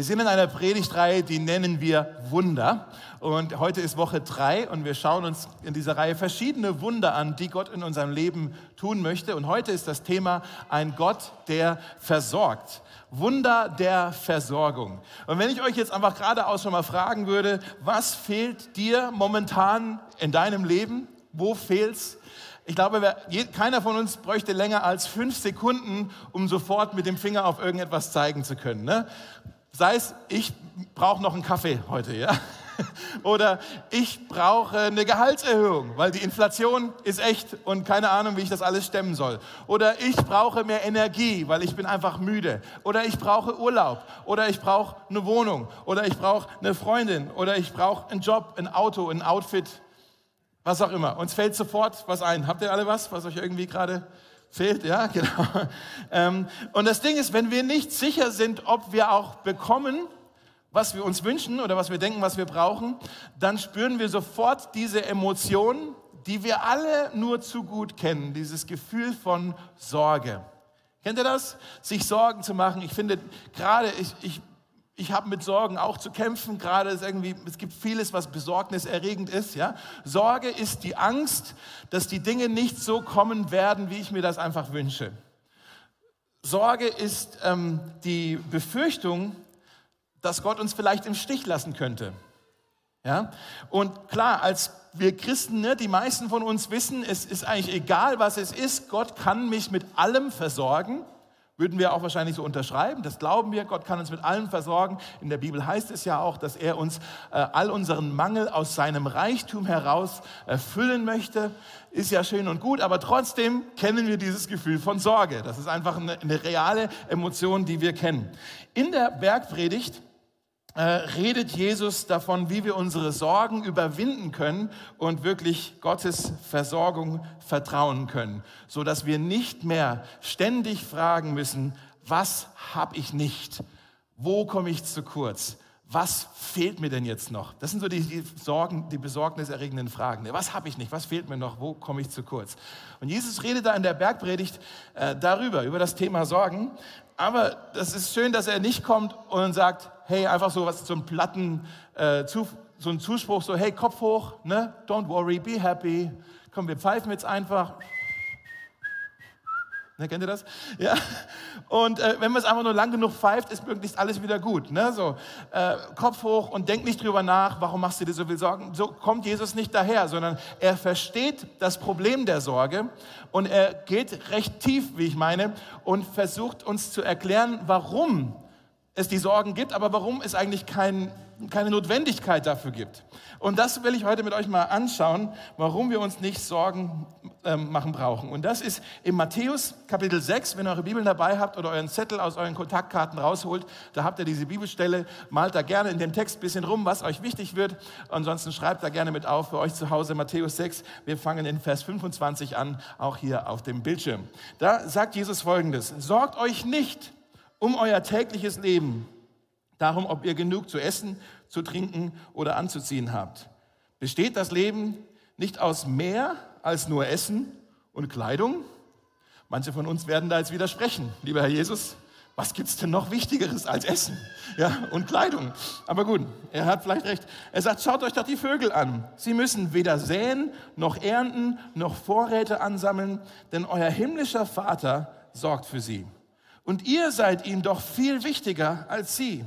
Wir sind in einer Predigtreihe, die nennen wir Wunder. Und heute ist Woche drei und wir schauen uns in dieser Reihe verschiedene Wunder an, die Gott in unserem Leben tun möchte. Und heute ist das Thema ein Gott, der versorgt. Wunder der Versorgung. Und wenn ich euch jetzt einfach geradeaus schon mal fragen würde, was fehlt dir momentan in deinem Leben? Wo fehlt's? Ich glaube, keiner von uns bräuchte länger als fünf Sekunden, um sofort mit dem Finger auf irgendetwas zeigen zu können. Ne? Sei es, ich brauche noch einen Kaffee heute, ja? Oder ich brauche eine Gehaltserhöhung, weil die Inflation ist echt und keine Ahnung, wie ich das alles stemmen soll. Oder ich brauche mehr Energie, weil ich bin einfach müde. Oder ich brauche Urlaub. Oder ich brauche eine Wohnung. Oder ich brauche eine Freundin. Oder ich brauche einen Job, ein Auto, ein Outfit, was auch immer. Uns fällt sofort was ein. Habt ihr alle was, was euch irgendwie gerade Fehlt, ja, genau. Ähm, und das Ding ist, wenn wir nicht sicher sind, ob wir auch bekommen, was wir uns wünschen oder was wir denken, was wir brauchen, dann spüren wir sofort diese Emotionen, die wir alle nur zu gut kennen, dieses Gefühl von Sorge. Kennt ihr das? Sich Sorgen zu machen. Ich finde gerade, ich, ich ich habe mit Sorgen auch zu kämpfen. Gerade ist irgendwie, es gibt vieles, was besorgniserregend ist. Ja? Sorge ist die Angst, dass die Dinge nicht so kommen werden, wie ich mir das einfach wünsche. Sorge ist ähm, die Befürchtung, dass Gott uns vielleicht im Stich lassen könnte. Ja? Und klar, als wir Christen, ne, die meisten von uns wissen, es ist eigentlich egal, was es ist, Gott kann mich mit allem versorgen. Würden wir auch wahrscheinlich so unterschreiben. Das glauben wir. Gott kann uns mit allem versorgen. In der Bibel heißt es ja auch, dass er uns äh, all unseren Mangel aus seinem Reichtum heraus erfüllen möchte. Ist ja schön und gut, aber trotzdem kennen wir dieses Gefühl von Sorge. Das ist einfach eine, eine reale Emotion, die wir kennen. In der Bergpredigt äh, redet Jesus davon, wie wir unsere Sorgen überwinden können und wirklich Gottes Versorgung vertrauen können, so dass wir nicht mehr ständig fragen müssen, was habe ich nicht? Wo komme ich zu kurz? Was fehlt mir denn jetzt noch? Das sind so die, die Sorgen, die besorgniserregenden Fragen. Was habe ich nicht? Was fehlt mir noch? Wo komme ich zu kurz? Und Jesus redet da in der Bergpredigt äh, darüber, über das Thema Sorgen. Aber das ist schön, dass er nicht kommt und sagt, hey, einfach so was, einen platten, äh, zu, so ein Zuspruch, so, hey, Kopf hoch, ne? Don't worry, be happy. Komm, wir pfeifen jetzt einfach. Ne, kennt ihr das? Ja. Und äh, wenn man es einfach nur lang genug pfeift, ist möglichst alles wieder gut. Ne? So, äh, Kopf hoch und denk nicht drüber nach, warum machst du dir so viel Sorgen. So kommt Jesus nicht daher, sondern er versteht das Problem der Sorge und er geht recht tief, wie ich meine, und versucht uns zu erklären, warum es die Sorgen gibt, aber warum es eigentlich kein, keine Notwendigkeit dafür gibt. Und das will ich heute mit euch mal anschauen, warum wir uns nicht Sorgen ähm, machen brauchen. Und das ist in Matthäus Kapitel 6, wenn ihr eure Bibeln dabei habt oder euren Zettel aus euren Kontaktkarten rausholt, da habt ihr diese Bibelstelle, malt da gerne in dem Text ein bisschen rum, was euch wichtig wird. Ansonsten schreibt da gerne mit auf für euch zu Hause Matthäus 6. Wir fangen in Vers 25 an, auch hier auf dem Bildschirm. Da sagt Jesus folgendes, sorgt euch nicht, um euer tägliches Leben, darum, ob ihr genug zu essen, zu trinken oder anzuziehen habt. Besteht das Leben nicht aus mehr als nur Essen und Kleidung? Manche von uns werden da jetzt widersprechen, lieber Herr Jesus. Was gibt's denn noch Wichtigeres als Essen ja, und Kleidung? Aber gut, er hat vielleicht recht. Er sagt, schaut euch doch die Vögel an. Sie müssen weder säen, noch ernten, noch Vorräte ansammeln, denn euer himmlischer Vater sorgt für sie. Und ihr seid ihm doch viel wichtiger als sie.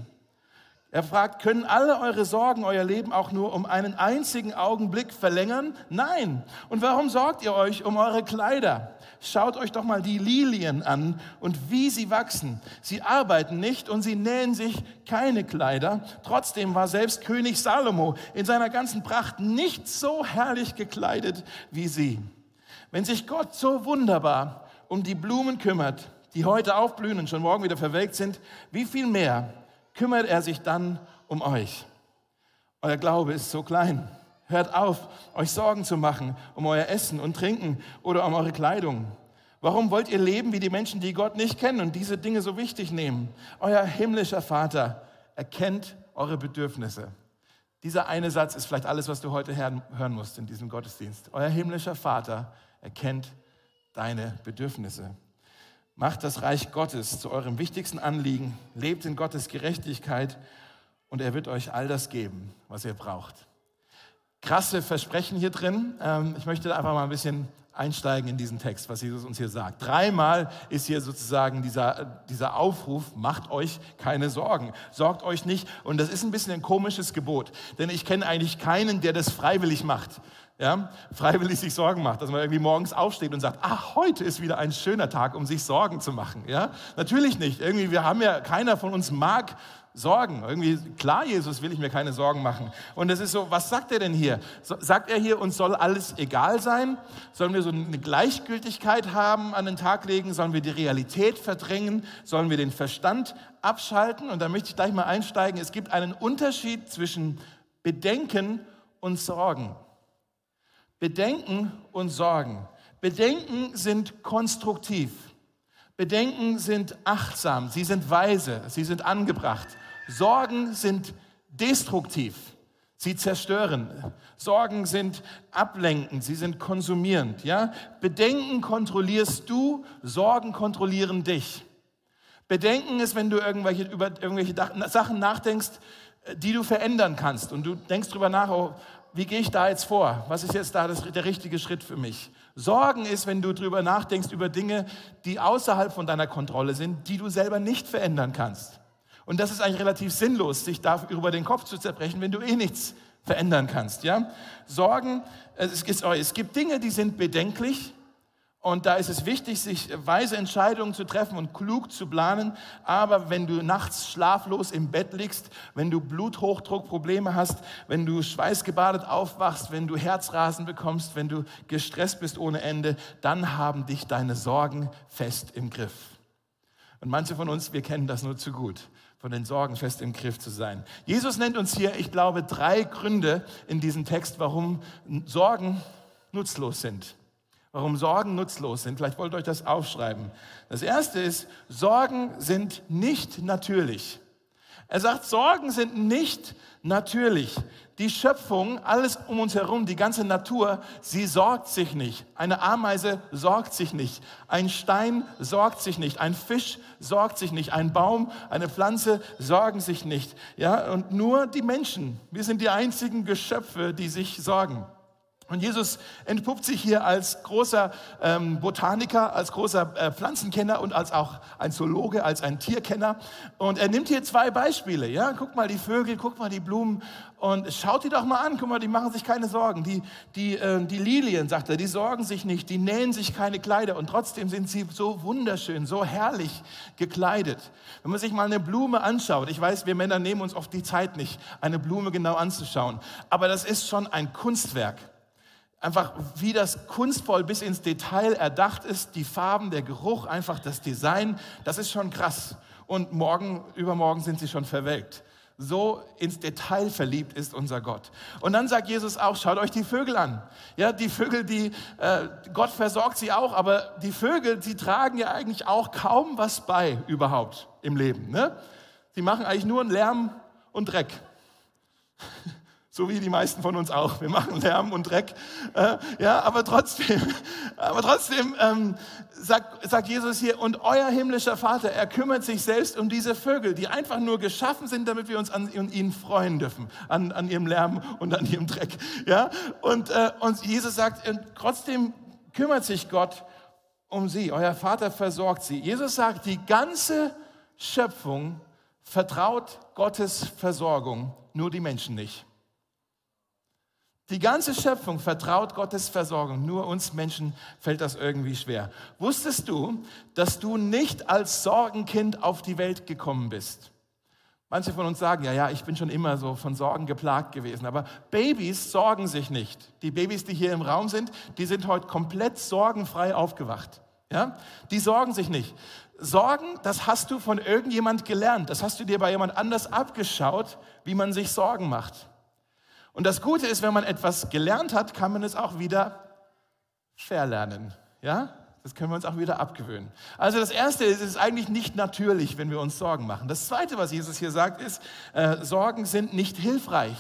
Er fragt, können alle eure Sorgen euer Leben auch nur um einen einzigen Augenblick verlängern? Nein. Und warum sorgt ihr euch um eure Kleider? Schaut euch doch mal die Lilien an und wie sie wachsen. Sie arbeiten nicht und sie nähen sich keine Kleider. Trotzdem war selbst König Salomo in seiner ganzen Pracht nicht so herrlich gekleidet wie sie. Wenn sich Gott so wunderbar um die Blumen kümmert, die heute aufblühen und schon morgen wieder verwelkt sind, wie viel mehr kümmert er sich dann um euch? Euer Glaube ist so klein. Hört auf, euch Sorgen zu machen um euer Essen und Trinken oder um eure Kleidung. Warum wollt ihr leben wie die Menschen, die Gott nicht kennen und diese Dinge so wichtig nehmen? Euer himmlischer Vater erkennt eure Bedürfnisse. Dieser eine Satz ist vielleicht alles, was du heute hören musst in diesem Gottesdienst. Euer himmlischer Vater erkennt deine Bedürfnisse. Macht das Reich Gottes zu eurem wichtigsten Anliegen, lebt in Gottes Gerechtigkeit und er wird euch all das geben, was ihr braucht. Krasse Versprechen hier drin. Ähm, ich möchte einfach mal ein bisschen einsteigen in diesen Text, was Jesus uns hier sagt. Dreimal ist hier sozusagen dieser, dieser Aufruf, macht euch keine Sorgen, sorgt euch nicht. Und das ist ein bisschen ein komisches Gebot, denn ich kenne eigentlich keinen, der das freiwillig macht ja, freiwillig sich Sorgen macht, dass man irgendwie morgens aufsteht und sagt, ach, heute ist wieder ein schöner Tag, um sich Sorgen zu machen. Ja, natürlich nicht. Irgendwie, wir haben ja, keiner von uns mag Sorgen. Irgendwie, klar, Jesus will ich mir keine Sorgen machen. Und das ist so, was sagt er denn hier? So, sagt er hier, uns soll alles egal sein? Sollen wir so eine Gleichgültigkeit haben, an den Tag legen? Sollen wir die Realität verdrängen? Sollen wir den Verstand abschalten? Und da möchte ich gleich mal einsteigen. Es gibt einen Unterschied zwischen Bedenken und Sorgen. Bedenken und Sorgen. Bedenken sind konstruktiv. Bedenken sind achtsam, sie sind weise, sie sind angebracht. Sorgen sind destruktiv, sie zerstören. Sorgen sind ablenkend, sie sind konsumierend. Ja? Bedenken kontrollierst du, Sorgen kontrollieren dich. Bedenken ist, wenn du irgendwelche, über irgendwelche Sachen nachdenkst, die du verändern kannst. Und du denkst darüber nach, oh, wie gehe ich da jetzt vor? Was ist jetzt da das, der richtige Schritt für mich? Sorgen ist, wenn du darüber nachdenkst, über Dinge, die außerhalb von deiner Kontrolle sind, die du selber nicht verändern kannst. Und das ist eigentlich relativ sinnlos, sich darüber den Kopf zu zerbrechen, wenn du eh nichts verändern kannst. Ja? Sorgen, es, ist, es gibt Dinge, die sind bedenklich, und da ist es wichtig, sich weise Entscheidungen zu treffen und klug zu planen. Aber wenn du nachts schlaflos im Bett liegst, wenn du Bluthochdruckprobleme hast, wenn du schweißgebadet aufwachst, wenn du Herzrasen bekommst, wenn du gestresst bist ohne Ende, dann haben dich deine Sorgen fest im Griff. Und manche von uns, wir kennen das nur zu gut, von den Sorgen fest im Griff zu sein. Jesus nennt uns hier, ich glaube, drei Gründe in diesem Text, warum Sorgen nutzlos sind warum Sorgen nutzlos sind. Vielleicht wollt ihr euch das aufschreiben. Das erste ist, Sorgen sind nicht natürlich. Er sagt, Sorgen sind nicht natürlich. Die Schöpfung, alles um uns herum, die ganze Natur, sie sorgt sich nicht. Eine Ameise sorgt sich nicht. Ein Stein sorgt sich nicht. Ein Fisch sorgt sich nicht. Ein Baum, eine Pflanze sorgen sich nicht. Ja, und nur die Menschen. Wir sind die einzigen Geschöpfe, die sich sorgen. Und Jesus entpuppt sich hier als großer ähm, Botaniker, als großer äh, Pflanzenkenner und als auch ein Zoologe, als ein Tierkenner. Und er nimmt hier zwei Beispiele. Ja, guck mal die Vögel, guck mal die Blumen und schaut die doch mal an. Guck mal, die machen sich keine Sorgen. Die, die, äh, die Lilien, sagt er, die sorgen sich nicht, die nähen sich keine Kleider und trotzdem sind sie so wunderschön, so herrlich gekleidet. Wenn man sich mal eine Blume anschaut, ich weiß, wir Männer nehmen uns oft die Zeit nicht, eine Blume genau anzuschauen, aber das ist schon ein Kunstwerk einfach wie das kunstvoll bis ins Detail erdacht ist, die Farben, der Geruch, einfach das Design, das ist schon krass. Und morgen, übermorgen sind sie schon verwelkt. So ins Detail verliebt ist unser Gott. Und dann sagt Jesus auch, schaut euch die Vögel an. Ja, die Vögel, die, äh, Gott versorgt sie auch, aber die Vögel, sie tragen ja eigentlich auch kaum was bei überhaupt im Leben. Ne? Sie machen eigentlich nur einen Lärm und Dreck. So wie die meisten von uns auch. Wir machen Lärm und Dreck. Äh, ja, aber trotzdem, aber trotzdem ähm, sagt, sagt Jesus hier, und euer himmlischer Vater, er kümmert sich selbst um diese Vögel, die einfach nur geschaffen sind, damit wir uns an, ihnen freuen dürfen, an, an ihrem Lärm und an ihrem Dreck. Ja, und, äh, und Jesus sagt, und trotzdem kümmert sich Gott um sie. Euer Vater versorgt sie. Jesus sagt, die ganze Schöpfung vertraut Gottes Versorgung, nur die Menschen nicht. Die ganze Schöpfung vertraut Gottes Versorgung. Nur uns Menschen fällt das irgendwie schwer. Wusstest du, dass du nicht als Sorgenkind auf die Welt gekommen bist? Manche von uns sagen, ja, ja, ich bin schon immer so von Sorgen geplagt gewesen. Aber Babys sorgen sich nicht. Die Babys, die hier im Raum sind, die sind heute komplett sorgenfrei aufgewacht. Ja? Die sorgen sich nicht. Sorgen, das hast du von irgendjemand gelernt. Das hast du dir bei jemand anders abgeschaut, wie man sich Sorgen macht. Und das Gute ist, wenn man etwas gelernt hat, kann man es auch wieder verlernen. Ja? Das können wir uns auch wieder abgewöhnen. Also das Erste ist, es ist eigentlich nicht natürlich, wenn wir uns Sorgen machen. Das Zweite, was Jesus hier sagt, ist, äh, Sorgen sind nicht hilfreich.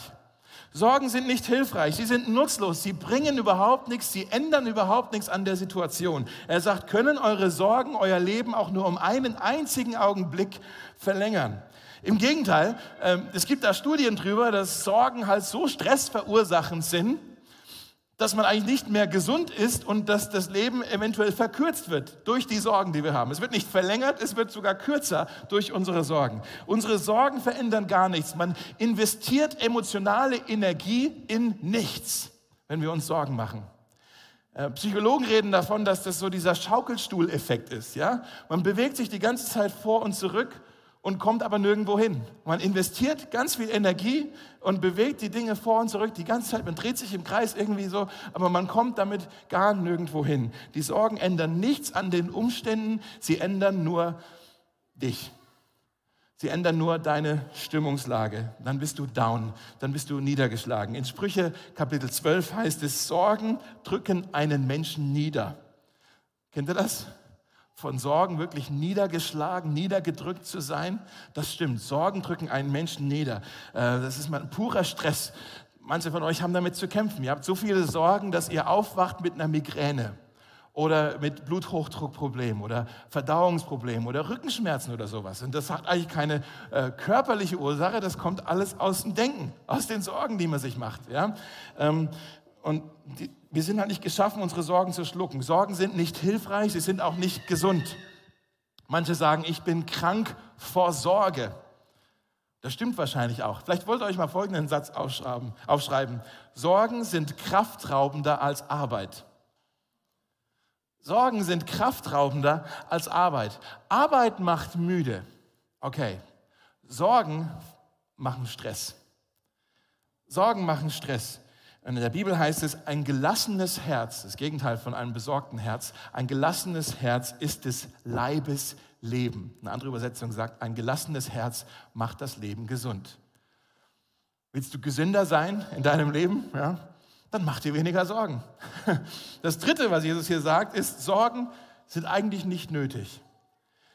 Sorgen sind nicht hilfreich, sie sind nutzlos, sie bringen überhaupt nichts, sie ändern überhaupt nichts an der Situation. Er sagt, können eure Sorgen euer Leben auch nur um einen einzigen Augenblick verlängern. Im Gegenteil, ähm, es gibt da Studien drüber, dass Sorgen halt so stressverursachend sind, dass man eigentlich nicht mehr gesund ist und dass das Leben eventuell verkürzt wird durch die Sorgen, die wir haben. Es wird nicht verlängert, es wird sogar kürzer durch unsere Sorgen. Unsere Sorgen verändern gar nichts. Man investiert emotionale Energie in nichts, wenn wir uns Sorgen machen. Äh, Psychologen reden davon, dass das so dieser Schaukelstuhleffekt ist. Ja? Man bewegt sich die ganze Zeit vor und zurück und kommt aber nirgendwo hin. Man investiert ganz viel Energie und bewegt die Dinge vor und zurück die ganze Zeit. Man dreht sich im Kreis irgendwie so, aber man kommt damit gar nirgendwo hin. Die Sorgen ändern nichts an den Umständen, sie ändern nur dich. Sie ändern nur deine Stimmungslage. Dann bist du down, dann bist du niedergeschlagen. In Sprüche Kapitel 12 heißt es, Sorgen drücken einen Menschen nieder. Kennt ihr das? Von Sorgen wirklich niedergeschlagen, niedergedrückt zu sein. Das stimmt. Sorgen drücken einen Menschen nieder. Äh, das ist mal purer Stress. Manche von euch haben damit zu kämpfen. Ihr habt so viele Sorgen, dass ihr aufwacht mit einer Migräne oder mit Bluthochdruckproblemen oder Verdauungsproblemen oder Rückenschmerzen oder sowas. Und das hat eigentlich keine äh, körperliche Ursache, das kommt alles aus dem Denken, aus den Sorgen, die man sich macht. Ja? Ähm, und die, wir sind halt nicht geschaffen, unsere Sorgen zu schlucken. Sorgen sind nicht hilfreich, sie sind auch nicht gesund. Manche sagen, ich bin krank vor Sorge. Das stimmt wahrscheinlich auch. Vielleicht wollt ihr euch mal folgenden Satz aufschreiben. aufschreiben. Sorgen sind kraftraubender als Arbeit. Sorgen sind kraftraubender als Arbeit. Arbeit macht müde. Okay. Sorgen machen Stress. Sorgen machen Stress. In der Bibel heißt es, ein gelassenes Herz, das Gegenteil von einem besorgten Herz, ein gelassenes Herz ist des Leibes Leben. Eine andere Übersetzung sagt, ein gelassenes Herz macht das Leben gesund. Willst du gesünder sein in deinem Leben? Ja? Dann mach dir weniger Sorgen. Das dritte, was Jesus hier sagt, ist, Sorgen sind eigentlich nicht nötig.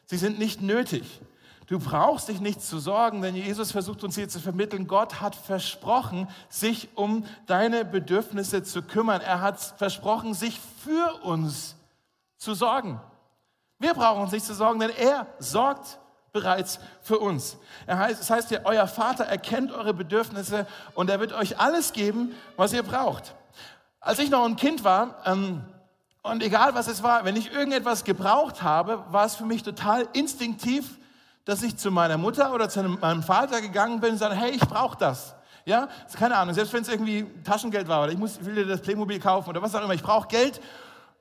Sie sind nicht nötig. Du brauchst dich nicht zu sorgen, denn Jesus versucht uns hier zu vermitteln, Gott hat versprochen, sich um deine Bedürfnisse zu kümmern. Er hat versprochen, sich für uns zu sorgen. Wir brauchen uns nicht zu sorgen, denn er sorgt bereits für uns. Er heißt, es heißt ja, euer Vater erkennt eure Bedürfnisse und er wird euch alles geben, was ihr braucht. Als ich noch ein Kind war, ähm, und egal was es war, wenn ich irgendetwas gebraucht habe, war es für mich total instinktiv, dass ich zu meiner Mutter oder zu meinem Vater gegangen bin und sage, hey, ich brauche das. Ja, keine Ahnung, selbst wenn es irgendwie Taschengeld war oder ich, muss, will dir das Playmobil kaufen oder was auch immer, ich brauche Geld.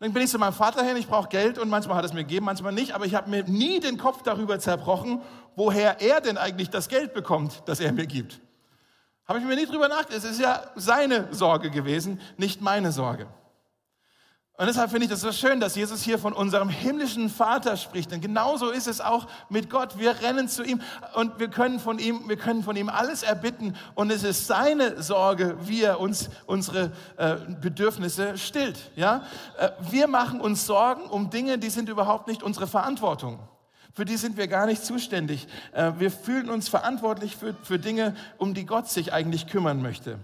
Dann bin ich zu meinem Vater hin, ich brauche Geld und manchmal hat es mir gegeben, manchmal nicht, aber ich habe mir nie den Kopf darüber zerbrochen, woher er denn eigentlich das Geld bekommt, das er mir gibt. Habe ich mir nie drüber nachgedacht. Es ist ja seine Sorge gewesen, nicht meine Sorge. Und deshalb finde ich das so schön, dass Jesus hier von unserem himmlischen Vater spricht. Denn genauso ist es auch mit Gott. Wir rennen zu ihm und wir können von ihm, wir können von ihm alles erbitten. Und es ist seine Sorge, wie er uns unsere äh, Bedürfnisse stillt. Ja? Äh, wir machen uns Sorgen um Dinge, die sind überhaupt nicht unsere Verantwortung. Für die sind wir gar nicht zuständig. Äh, wir fühlen uns verantwortlich für, für Dinge, um die Gott sich eigentlich kümmern möchte.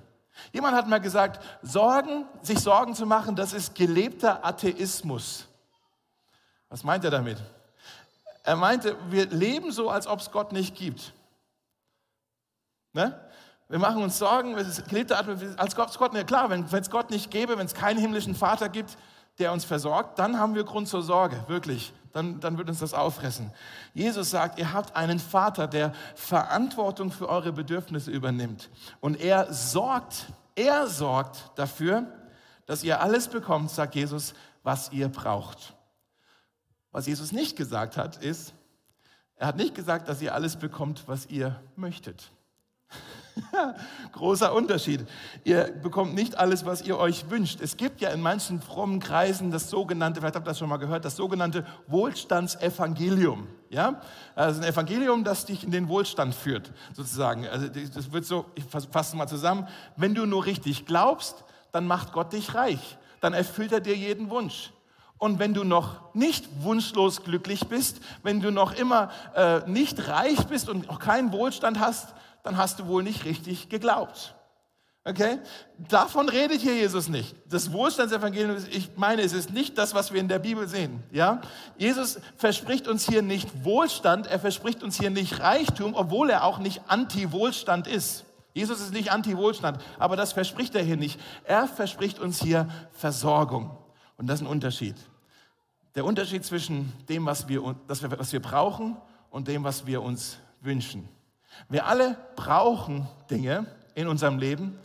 Jemand hat mal gesagt, Sorgen, sich Sorgen zu machen, das ist gelebter Atheismus. Was meint er damit? Er meinte, wir leben so, als ob es Gott nicht gibt. Ne? Wir machen uns Sorgen, es gelebter Atheismus, als Gott, Gott, ne, klar, wenn es Gott nicht gäbe, wenn es keinen himmlischen Vater gibt, der uns versorgt, dann haben wir Grund zur Sorge, wirklich. Dann, dann wird uns das auffressen. Jesus sagt, ihr habt einen Vater, der Verantwortung für eure Bedürfnisse übernimmt. Und er sorgt, er sorgt dafür, dass ihr alles bekommt, sagt Jesus, was ihr braucht. Was Jesus nicht gesagt hat, ist, er hat nicht gesagt, dass ihr alles bekommt, was ihr möchtet. Großer Unterschied. Ihr bekommt nicht alles, was ihr euch wünscht. Es gibt ja in manchen frommen Kreisen das sogenannte, vielleicht habt ihr das schon mal gehört, das sogenannte Wohlstandsevangelium. Ja? Also ein Evangelium, das dich in den Wohlstand führt, sozusagen. Also das wird so, ich fasse mal zusammen, wenn du nur richtig glaubst, dann macht Gott dich reich. Dann erfüllt er dir jeden Wunsch. Und wenn du noch nicht wunschlos glücklich bist, wenn du noch immer äh, nicht reich bist und auch keinen Wohlstand hast, dann hast du wohl nicht richtig geglaubt. Okay? Davon redet hier Jesus nicht. Das Wohlstandsevangelium, ich meine, es ist nicht das, was wir in der Bibel sehen. Ja? Jesus verspricht uns hier nicht Wohlstand, er verspricht uns hier nicht Reichtum, obwohl er auch nicht Anti-Wohlstand ist. Jesus ist nicht Anti-Wohlstand, aber das verspricht er hier nicht. Er verspricht uns hier Versorgung. Und das ist ein Unterschied. Der Unterschied zwischen dem, was wir, was wir brauchen und dem, was wir uns wünschen. Wir alle brauchen Dinge in unserem Leben,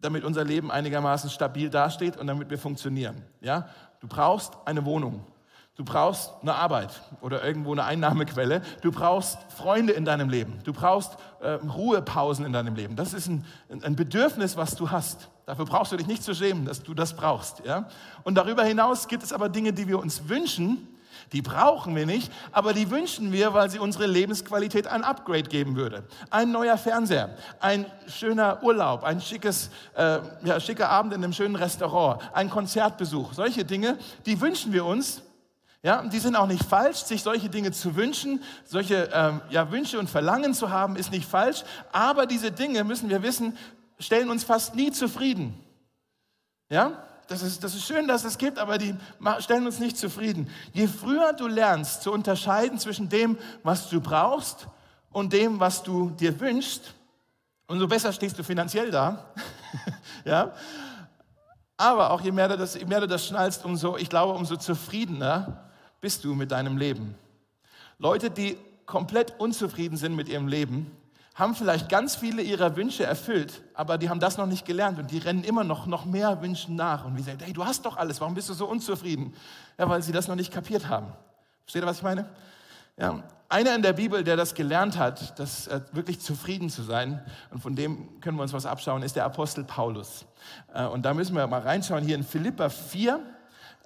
damit unser Leben einigermaßen stabil dasteht und damit wir funktionieren. Ja? Du brauchst eine Wohnung. Du brauchst eine Arbeit oder irgendwo eine Einnahmequelle. Du brauchst Freunde in deinem Leben. Du brauchst äh, Ruhepausen in deinem Leben. Das ist ein, ein, Bedürfnis, was du hast. Dafür brauchst du dich nicht zu schämen, dass du das brauchst. Ja? Und darüber hinaus gibt es aber Dinge, die wir uns wünschen, die brauchen wir nicht, aber die wünschen wir, weil sie unsere Lebensqualität ein Upgrade geben würde. Ein neuer Fernseher, ein schöner Urlaub, ein schickes, äh, ja, schicker Abend in einem schönen Restaurant, ein Konzertbesuch. Solche Dinge, die wünschen wir uns. Ja, die sind auch nicht falsch, sich solche Dinge zu wünschen, solche ähm, ja, Wünsche und Verlangen zu haben, ist nicht falsch. Aber diese Dinge, müssen wir wissen, stellen uns fast nie zufrieden. Ja? Das ist, das ist schön, dass es gibt, aber die stellen uns nicht zufrieden. Je früher du lernst zu unterscheiden zwischen dem, was du brauchst und dem, was du dir wünschst, umso besser stehst du finanziell da. ja? Aber auch je mehr, du das, je mehr du das schnallst, umso, ich glaube, umso zufriedener bist du mit deinem Leben. Leute, die komplett unzufrieden sind mit ihrem Leben, haben vielleicht ganz viele ihrer Wünsche erfüllt, aber die haben das noch nicht gelernt und die rennen immer noch, noch mehr Wünschen nach. Und wir sagen, hey, du hast doch alles, warum bist du so unzufrieden? Ja, weil sie das noch nicht kapiert haben. Versteht ihr, was ich meine? Ja, einer in der Bibel, der das gelernt hat, das äh, wirklich zufrieden zu sein, und von dem können wir uns was abschauen, ist der Apostel Paulus. Äh, und da müssen wir mal reinschauen. Hier in Philippa 4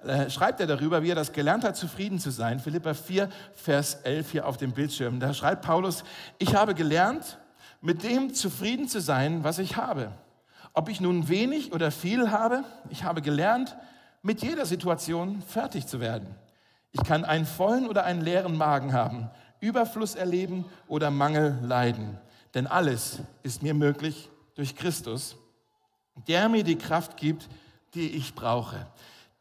äh, schreibt er darüber, wie er das gelernt hat, zufrieden zu sein. Philippa 4, Vers 11 hier auf dem Bildschirm. Da schreibt Paulus, ich habe gelernt, mit dem zufrieden zu sein, was ich habe. Ob ich nun wenig oder viel habe, ich habe gelernt, mit jeder Situation fertig zu werden. Ich kann einen vollen oder einen leeren Magen haben, Überfluss erleben oder Mangel leiden. Denn alles ist mir möglich durch Christus, der mir die Kraft gibt, die ich brauche.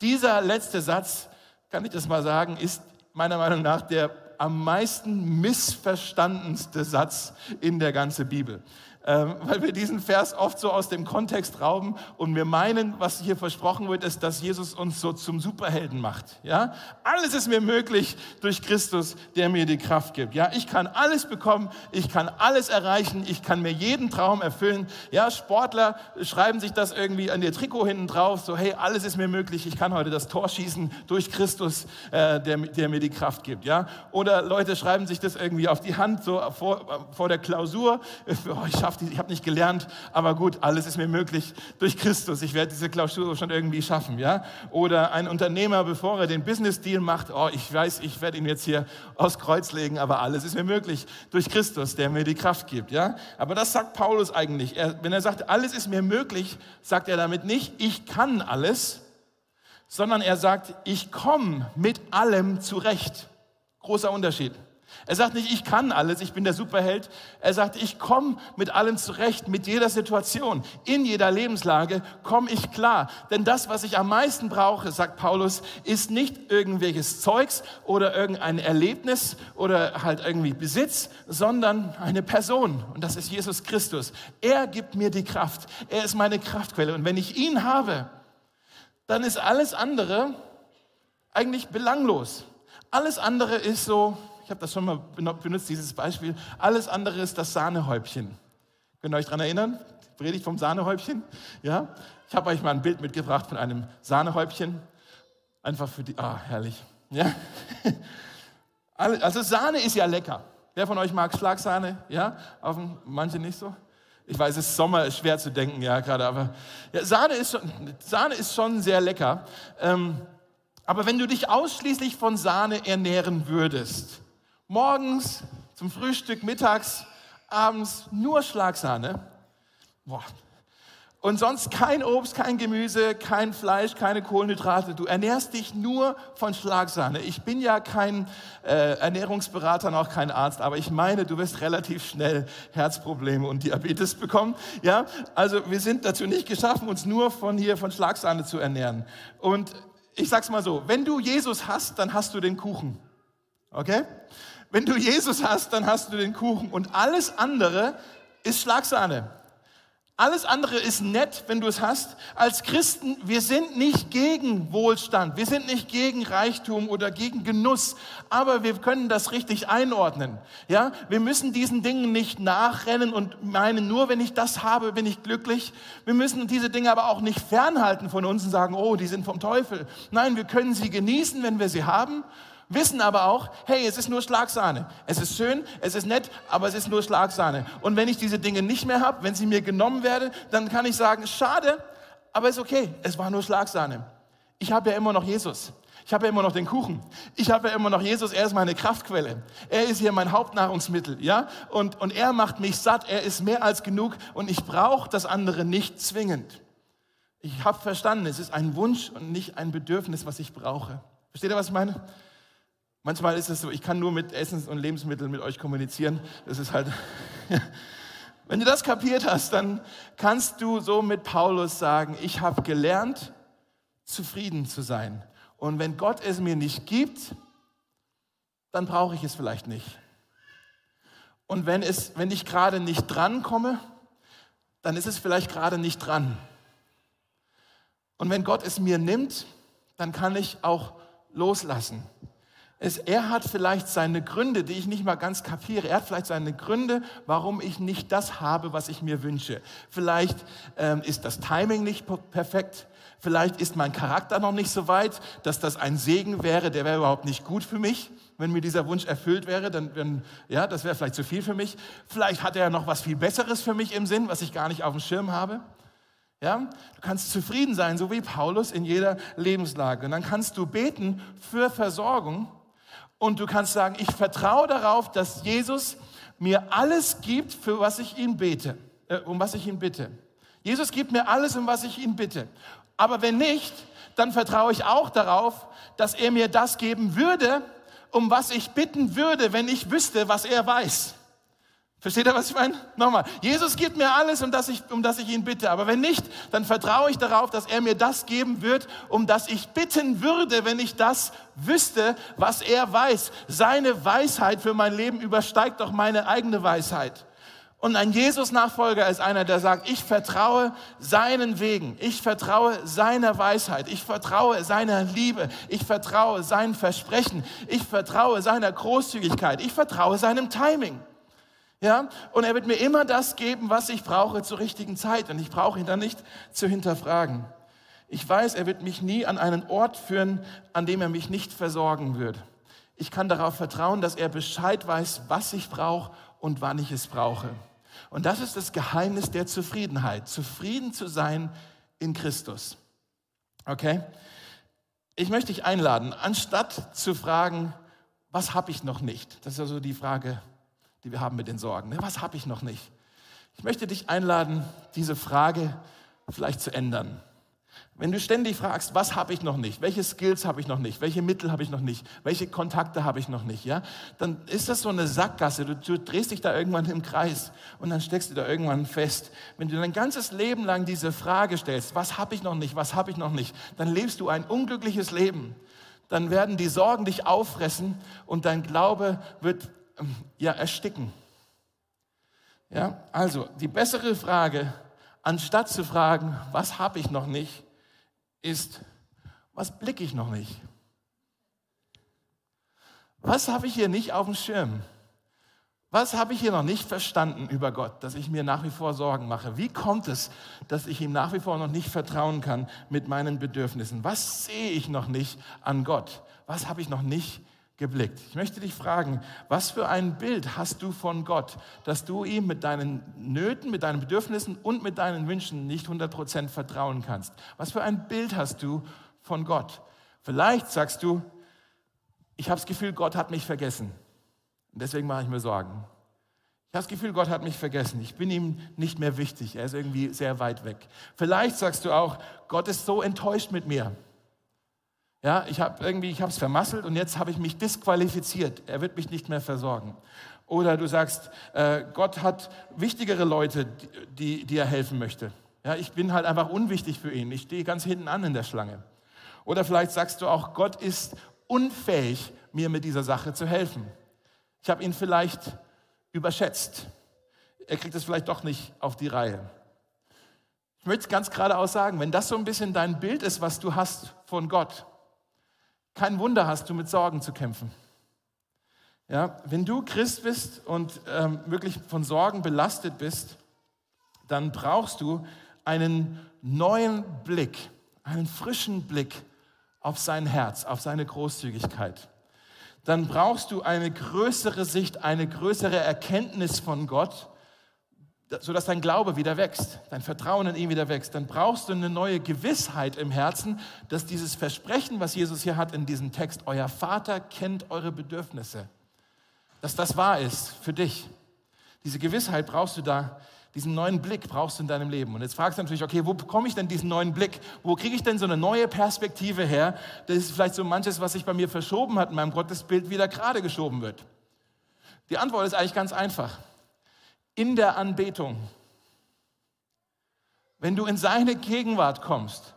Dieser letzte Satz, kann ich das mal sagen, ist meiner Meinung nach der am meisten missverstandenste Satz in der ganzen Bibel weil wir diesen Vers oft so aus dem Kontext rauben und wir meinen, was hier versprochen wird, ist, dass Jesus uns so zum Superhelden macht. Ja, alles ist mir möglich durch Christus, der mir die Kraft gibt. Ja, ich kann alles bekommen, ich kann alles erreichen, ich kann mir jeden Traum erfüllen. Ja, Sportler schreiben sich das irgendwie an ihr Trikot hinten drauf, so hey, alles ist mir möglich, ich kann heute das Tor schießen durch Christus, äh, der, der mir die Kraft gibt. Ja, oder Leute schreiben sich das irgendwie auf die Hand so vor, vor der Klausur, oh, ich schaffe ich habe nicht gelernt, aber gut, alles ist mir möglich durch Christus. Ich werde diese Klausur schon irgendwie schaffen, ja? Oder ein Unternehmer, bevor er den Business Deal macht, oh, ich weiß, ich werde ihn jetzt hier aus Kreuz legen, aber alles ist mir möglich durch Christus, der mir die Kraft gibt, ja? Aber das sagt Paulus eigentlich. Er, wenn er sagt, alles ist mir möglich, sagt er damit nicht, ich kann alles, sondern er sagt, ich komme mit allem zurecht. Großer Unterschied. Er sagt nicht, ich kann alles, ich bin der Superheld. Er sagt, ich komme mit allem zurecht, mit jeder Situation, in jeder Lebenslage komme ich klar. Denn das, was ich am meisten brauche, sagt Paulus, ist nicht irgendwelches Zeugs oder irgendein Erlebnis oder halt irgendwie Besitz, sondern eine Person. Und das ist Jesus Christus. Er gibt mir die Kraft. Er ist meine Kraftquelle. Und wenn ich ihn habe, dann ist alles andere eigentlich belanglos. Alles andere ist so, ich habe das schon mal benutzt, dieses Beispiel. Alles andere ist das Sahnehäubchen. Könnt ihr euch daran erinnern? Predigt vom Sahnehäubchen? Ja? Ich habe euch mal ein Bild mitgebracht von einem Sahnehäubchen. Einfach für die, ah, herrlich. Ja? Also Sahne ist ja lecker. Wer von euch mag Schlagsahne? Ja? Auf dem, manche nicht so? Ich weiß, es ist Sommer, ist schwer zu denken, ja, gerade, aber ja, Sahne, ist schon, Sahne ist schon sehr lecker. Ähm, aber wenn du dich ausschließlich von Sahne ernähren würdest, morgens zum Frühstück, mittags, abends nur Schlagsahne. Boah. und sonst kein Obst, kein Gemüse, kein Fleisch, keine Kohlenhydrate. Du ernährst dich nur von Schlagsahne. Ich bin ja kein äh, Ernährungsberater auch kein Arzt, aber ich meine, du wirst relativ schnell Herzprobleme und Diabetes bekommen. Ja, also wir sind dazu nicht geschaffen, uns nur von hier von Schlagsahne zu ernähren. Und ich sag's mal so: Wenn du Jesus hast, dann hast du den Kuchen. Okay? Wenn du Jesus hast, dann hast du den Kuchen und alles andere ist Schlagsahne. Alles andere ist nett, wenn du es hast. Als Christen, wir sind nicht gegen Wohlstand, wir sind nicht gegen Reichtum oder gegen Genuss, aber wir können das richtig einordnen. Ja, wir müssen diesen Dingen nicht nachrennen und meinen, nur wenn ich das habe, bin ich glücklich. Wir müssen diese Dinge aber auch nicht fernhalten von uns und sagen, oh, die sind vom Teufel. Nein, wir können sie genießen, wenn wir sie haben wissen aber auch, hey, es ist nur Schlagsahne. Es ist schön, es ist nett, aber es ist nur Schlagsahne. Und wenn ich diese Dinge nicht mehr habe, wenn sie mir genommen werden, dann kann ich sagen, schade, aber ist okay, es war nur Schlagsahne. Ich habe ja immer noch Jesus. Ich habe ja immer noch den Kuchen. Ich habe ja immer noch Jesus. Er ist meine Kraftquelle. Er ist hier mein Hauptnahrungsmittel, ja? Und, und er macht mich satt. Er ist mehr als genug. Und ich brauche das andere nicht zwingend. Ich habe verstanden, es ist ein Wunsch und nicht ein Bedürfnis, was ich brauche. Versteht ihr, was ich meine? Manchmal ist es so, ich kann nur mit Essens- und Lebensmitteln mit euch kommunizieren. Das ist halt. Wenn du das kapiert hast, dann kannst du so mit Paulus sagen, ich habe gelernt, zufrieden zu sein. Und wenn Gott es mir nicht gibt, dann brauche ich es vielleicht nicht. Und wenn, es, wenn ich gerade nicht drankomme, dann ist es vielleicht gerade nicht dran. Und wenn Gott es mir nimmt, dann kann ich auch loslassen. Es, er hat vielleicht seine Gründe, die ich nicht mal ganz kapiere. Er hat vielleicht seine Gründe, warum ich nicht das habe, was ich mir wünsche. Vielleicht ähm, ist das Timing nicht perfekt. Vielleicht ist mein Charakter noch nicht so weit, dass das ein Segen wäre. Der wäre überhaupt nicht gut für mich. Wenn mir dieser Wunsch erfüllt wäre, dann, dann ja, das wäre vielleicht zu viel für mich. Vielleicht hat er noch was viel Besseres für mich im Sinn, was ich gar nicht auf dem Schirm habe. Ja, du kannst zufrieden sein, so wie Paulus in jeder Lebenslage. Und dann kannst du beten für Versorgung und du kannst sagen, ich vertraue darauf, dass Jesus mir alles gibt, für was ich ihn bete, äh, um was ich ihn bitte. Jesus gibt mir alles, um was ich ihn bitte. Aber wenn nicht, dann vertraue ich auch darauf, dass er mir das geben würde, um was ich bitten würde, wenn ich wüsste, was er weiß. Versteht ihr, was ich meine? Nochmal. Jesus gibt mir alles, um das, ich, um das ich ihn bitte. Aber wenn nicht, dann vertraue ich darauf, dass er mir das geben wird, um das ich bitten würde, wenn ich das wüsste, was er weiß. Seine Weisheit für mein Leben übersteigt doch meine eigene Weisheit. Und ein Jesus-Nachfolger ist einer, der sagt, ich vertraue seinen Wegen, ich vertraue seiner Weisheit, ich vertraue seiner Liebe, ich vertraue seinen Versprechen, ich vertraue seiner Großzügigkeit, ich vertraue seinem Timing. Ja, und er wird mir immer das geben, was ich brauche zur richtigen Zeit. Und ich brauche ihn dann nicht zu hinterfragen. Ich weiß, er wird mich nie an einen Ort führen, an dem er mich nicht versorgen wird. Ich kann darauf vertrauen, dass er Bescheid weiß, was ich brauche und wann ich es brauche. Und das ist das Geheimnis der Zufriedenheit. Zufrieden zu sein in Christus. Okay? Ich möchte dich einladen, anstatt zu fragen, was habe ich noch nicht? Das ist also die Frage, die wir haben mit den Sorgen. Ne? Was habe ich noch nicht? Ich möchte dich einladen, diese Frage vielleicht zu ändern. Wenn du ständig fragst, was habe ich noch nicht, welche Skills habe ich noch nicht, welche Mittel habe ich noch nicht, welche Kontakte habe ich noch nicht, ja, dann ist das so eine Sackgasse. Du, du, drehst dich da irgendwann im Kreis und dann steckst du da irgendwann fest. Wenn du dein ganzes Leben lang diese Frage stellst, was habe ich noch nicht, was habe ich noch nicht, dann lebst du ein unglückliches Leben. Dann werden die Sorgen dich auffressen und dein Glaube wird ja, ersticken. Ja, also die bessere Frage, anstatt zu fragen, was habe ich noch nicht, ist, was blicke ich noch nicht? Was habe ich hier nicht auf dem Schirm? Was habe ich hier noch nicht verstanden über Gott, dass ich mir nach wie vor Sorgen mache? Wie kommt es, dass ich ihm nach wie vor noch nicht vertrauen kann mit meinen Bedürfnissen? Was sehe ich noch nicht an Gott? Was habe ich noch nicht geblickt. Ich möchte dich fragen, was für ein Bild hast du von Gott, dass du ihm mit deinen Nöten, mit deinen Bedürfnissen und mit deinen Wünschen nicht 100% vertrauen kannst? Was für ein Bild hast du von Gott? Vielleicht sagst du, ich habe das Gefühl, Gott hat mich vergessen. Und deswegen mache ich mir Sorgen. Ich habe das Gefühl, Gott hat mich vergessen. Ich bin ihm nicht mehr wichtig. Er ist irgendwie sehr weit weg. Vielleicht sagst du auch, Gott ist so enttäuscht mit mir. Ja, ich habe irgendwie, ich habe es vermasselt und jetzt habe ich mich disqualifiziert. Er wird mich nicht mehr versorgen. Oder du sagst, äh, Gott hat wichtigere Leute, die, die er helfen möchte. Ja, ich bin halt einfach unwichtig für ihn. Ich stehe ganz hinten an in der Schlange. Oder vielleicht sagst du auch, Gott ist unfähig, mir mit dieser Sache zu helfen. Ich habe ihn vielleicht überschätzt. Er kriegt es vielleicht doch nicht auf die Reihe. Ich möchte ganz geradeaus sagen, wenn das so ein bisschen dein Bild ist, was du hast von Gott, kein Wunder hast du mit Sorgen zu kämpfen. Ja, wenn du Christ bist und ähm, wirklich von Sorgen belastet bist, dann brauchst du einen neuen Blick, einen frischen Blick auf sein Herz, auf seine Großzügigkeit. Dann brauchst du eine größere Sicht, eine größere Erkenntnis von Gott, sodass dein Glaube wieder wächst, dein Vertrauen in ihn wieder wächst. Dann brauchst du eine neue Gewissheit im Herzen, dass dieses Versprechen, was Jesus hier hat in diesem Text, euer Vater kennt eure Bedürfnisse, dass das wahr ist für dich. Diese Gewissheit brauchst du da diesen neuen Blick brauchst du in deinem Leben. Und jetzt fragst du natürlich, okay, wo bekomme ich denn diesen neuen Blick? Wo kriege ich denn so eine neue Perspektive her, dass vielleicht so manches, was sich bei mir verschoben hat in meinem Gottesbild, wieder gerade geschoben wird? Die Antwort ist eigentlich ganz einfach. In der Anbetung. Wenn du in seine Gegenwart kommst,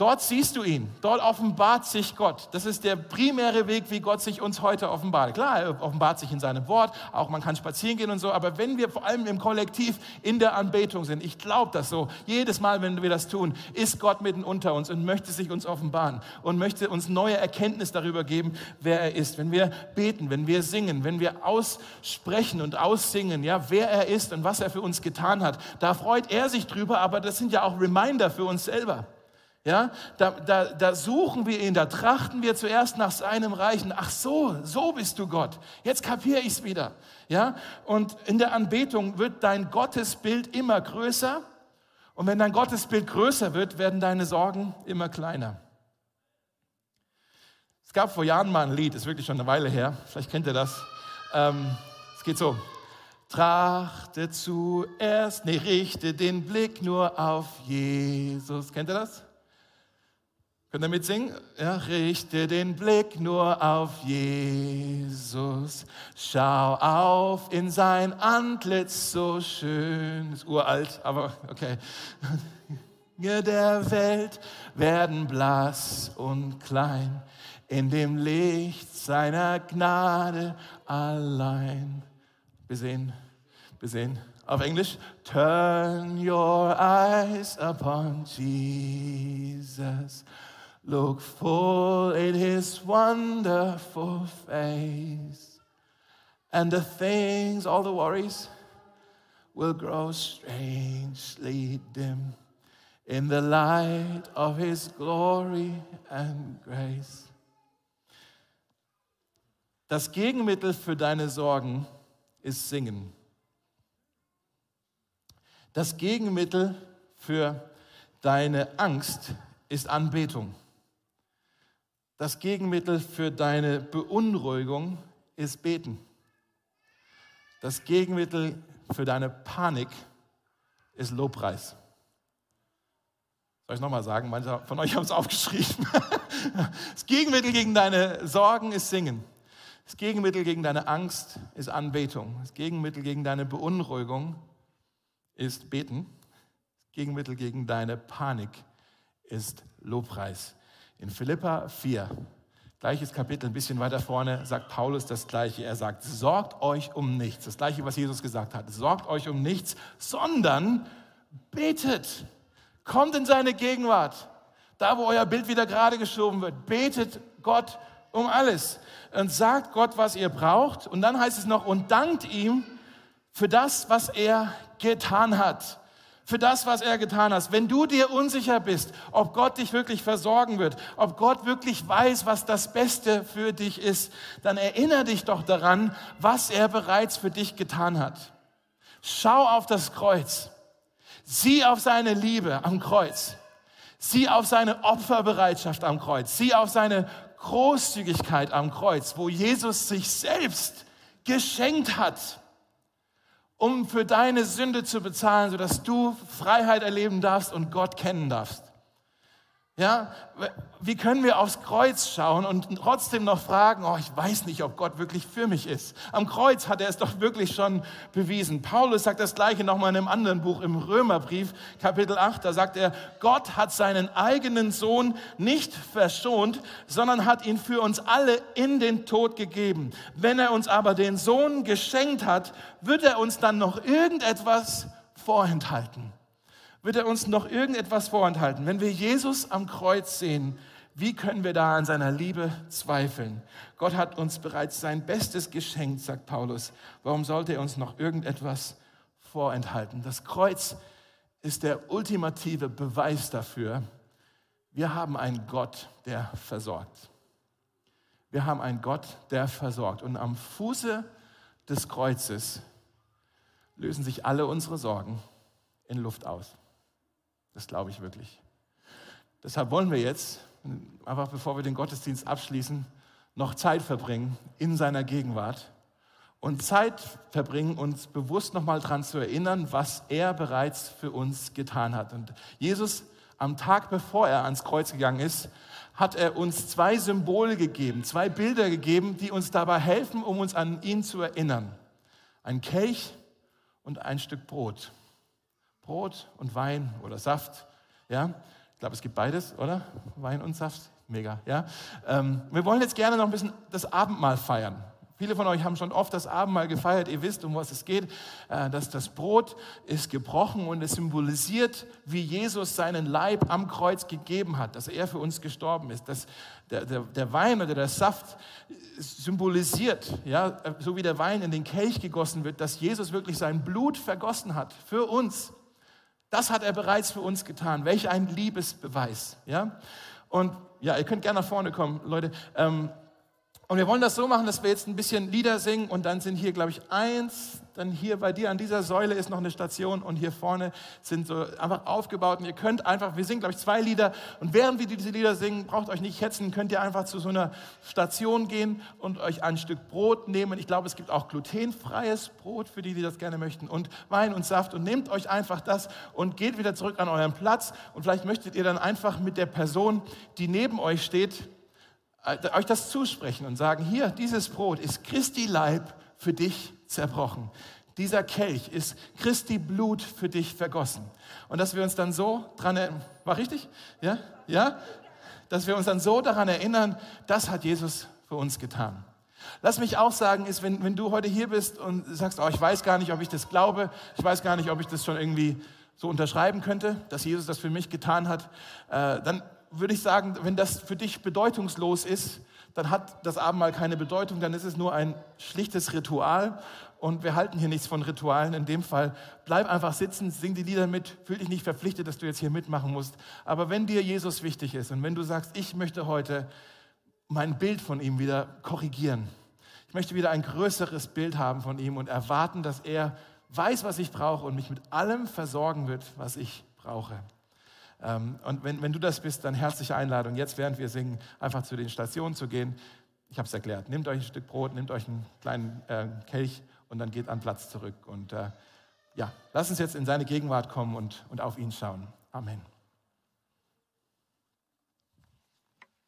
Dort siehst du ihn, dort offenbart sich Gott. Das ist der primäre Weg, wie Gott sich uns heute offenbart. Klar, er offenbart sich in seinem Wort, auch man kann spazieren gehen und so, aber wenn wir vor allem im Kollektiv in der Anbetung sind, ich glaube das so, jedes Mal, wenn wir das tun, ist Gott mitten unter uns und möchte sich uns offenbaren und möchte uns neue Erkenntnis darüber geben, wer er ist. Wenn wir beten, wenn wir singen, wenn wir aussprechen und aussingen, ja, wer er ist und was er für uns getan hat, da freut er sich drüber, aber das sind ja auch Reminder für uns selber. Ja, da, da, da suchen wir ihn, da trachten wir zuerst nach seinem Reichen. Ach so, so bist du Gott. Jetzt kapiere ich es wieder. Ja, und in der Anbetung wird dein Gottesbild immer größer. Und wenn dein Gottesbild größer wird, werden deine Sorgen immer kleiner. Es gab vor Jahren mal ein Lied, ist wirklich schon eine Weile her. Vielleicht kennt ihr das. Ähm, es geht so. Trachte zuerst, nee, richte den Blick nur auf Jesus. Kennt ihr das? Könnt ihr mitsingen? Ja, richte den Blick nur auf Jesus. Schau auf in sein Antlitz so schön. Ist uralt, aber okay. Der Welt werden blass und klein in dem Licht seiner Gnade allein. Besehen, besehen. Auf Englisch. Turn your eyes upon Jesus. Look full in his wonderful face, and the things, all the worries, will grow strangely dim in the light of his glory and grace. Das Gegenmittel für deine Sorgen ist Singen. Das Gegenmittel für deine Angst ist Anbetung. Das Gegenmittel für deine Beunruhigung ist Beten. Das Gegenmittel für deine Panik ist Lobpreis. Soll ich nochmal sagen? Manche von euch haben es aufgeschrieben. Das Gegenmittel gegen deine Sorgen ist Singen. Das Gegenmittel gegen deine Angst ist Anbetung. Das Gegenmittel gegen deine Beunruhigung ist Beten. Das Gegenmittel gegen deine Panik ist Lobpreis. In Philippa 4, gleiches Kapitel, ein bisschen weiter vorne, sagt Paulus das Gleiche. Er sagt, sorgt euch um nichts. Das Gleiche, was Jesus gesagt hat. Sorgt euch um nichts, sondern betet. Kommt in seine Gegenwart. Da, wo euer Bild wieder gerade geschoben wird. Betet Gott um alles. Und sagt Gott, was ihr braucht. Und dann heißt es noch, und dankt ihm für das, was er getan hat für das, was er getan hat. Wenn du dir unsicher bist, ob Gott dich wirklich versorgen wird, ob Gott wirklich weiß, was das Beste für dich ist, dann erinnere dich doch daran, was er bereits für dich getan hat. Schau auf das Kreuz. Sieh auf seine Liebe am Kreuz. Sieh auf seine Opferbereitschaft am Kreuz. Sieh auf seine Großzügigkeit am Kreuz, wo Jesus sich selbst geschenkt hat um für deine Sünde zu bezahlen, sodass du Freiheit erleben darfst und Gott kennen darfst. Ja, wie können wir aufs Kreuz schauen und trotzdem noch fragen, oh, ich weiß nicht, ob Gott wirklich für mich ist. Am Kreuz hat er es doch wirklich schon bewiesen. Paulus sagt das Gleiche nochmal in einem anderen Buch, im Römerbrief, Kapitel 8. Da sagt er, Gott hat seinen eigenen Sohn nicht verschont, sondern hat ihn für uns alle in den Tod gegeben. Wenn er uns aber den Sohn geschenkt hat, wird er uns dann noch irgendetwas vorenthalten wird er uns noch irgendetwas vorenthalten. Wenn wir Jesus am Kreuz sehen, wie können wir da an seiner Liebe zweifeln? Gott hat uns bereits sein Bestes geschenkt, sagt Paulus. Warum sollte er uns noch irgendetwas vorenthalten? Das Kreuz ist der ultimative Beweis dafür, wir haben einen Gott, der versorgt. Wir haben einen Gott, der versorgt. Und am Fuße des Kreuzes lösen sich alle unsere Sorgen in Luft aus. Das glaube ich wirklich. Deshalb wollen wir jetzt, einfach bevor wir den Gottesdienst abschließen, noch Zeit verbringen in seiner Gegenwart und Zeit verbringen, uns bewusst nochmal daran zu erinnern, was er bereits für uns getan hat. Und Jesus, am Tag bevor er ans Kreuz gegangen ist, hat er uns zwei Symbole gegeben, zwei Bilder gegeben, die uns dabei helfen, um uns an ihn zu erinnern. Ein Kelch und ein Stück Brot. Brot und Wein oder Saft. Ja, ich glaube, es gibt beides, oder? Wein und Saft. Mega, ja. Ähm, wir wollen jetzt gerne noch ein bisschen das Abendmahl feiern. Viele von euch haben schon oft das Abendmahl gefeiert. Ihr wisst, um was es geht. Äh, dass das Brot ist gebrochen und es symbolisiert, wie Jesus seinen Leib am Kreuz gegeben hat, dass er für uns gestorben ist. Dass der, der, der Wein oder der Saft symbolisiert, ja, so wie der Wein in den Kelch gegossen wird, dass Jesus wirklich sein Blut vergossen hat für uns. Das hat er bereits für uns getan. Welch ein Liebesbeweis. Ja? Und ja, ihr könnt gerne nach vorne kommen, Leute. Ähm, und wir wollen das so machen, dass wir jetzt ein bisschen Lieder singen und dann sind hier, glaube ich, eins, dann hier bei dir an dieser Säule ist noch eine Station und hier vorne sind so einfach aufgebaut. Und ihr könnt einfach, wir singen, glaube ich, zwei Lieder. Und während wir diese Lieder singen, braucht euch nicht hetzen, könnt ihr einfach zu so einer Station gehen und euch ein Stück Brot nehmen. Ich glaube, es gibt auch glutenfreies Brot für die, die das gerne möchten. Und Wein und Saft. Und nehmt euch einfach das und geht wieder zurück an euren Platz. Und vielleicht möchtet ihr dann einfach mit der Person, die neben euch steht, euch das zusprechen und sagen, hier, dieses Brot ist Christi Leib für dich zerbrochen. Dieser Kelch ist Christi Blut für dich vergossen. Und dass wir uns dann so dran erinnern, war richtig? Ja? Ja? Dass wir uns dann so daran erinnern, das hat Jesus für uns getan. Lass mich auch sagen, ist, wenn, wenn du heute hier bist und sagst, oh, ich weiß gar nicht, ob ich das glaube, ich weiß gar nicht, ob ich das schon irgendwie so unterschreiben könnte, dass Jesus das für mich getan hat, äh, dann würde ich sagen, wenn das für dich bedeutungslos ist, dann hat das Abendmahl keine Bedeutung, dann ist es nur ein schlichtes Ritual und wir halten hier nichts von Ritualen. In dem Fall bleib einfach sitzen, sing die Lieder mit, fühl dich nicht verpflichtet, dass du jetzt hier mitmachen musst. Aber wenn dir Jesus wichtig ist und wenn du sagst, ich möchte heute mein Bild von ihm wieder korrigieren, ich möchte wieder ein größeres Bild haben von ihm und erwarten, dass er weiß, was ich brauche und mich mit allem versorgen wird, was ich brauche und wenn, wenn du das bist, dann herzliche Einladung, jetzt während wir singen, einfach zu den Stationen zu gehen. Ich habe es erklärt. Nehmt euch ein Stück Brot, nehmt euch einen kleinen äh, Kelch und dann geht an Platz zurück. Und äh, ja, lass uns jetzt in seine Gegenwart kommen und, und auf ihn schauen. Amen.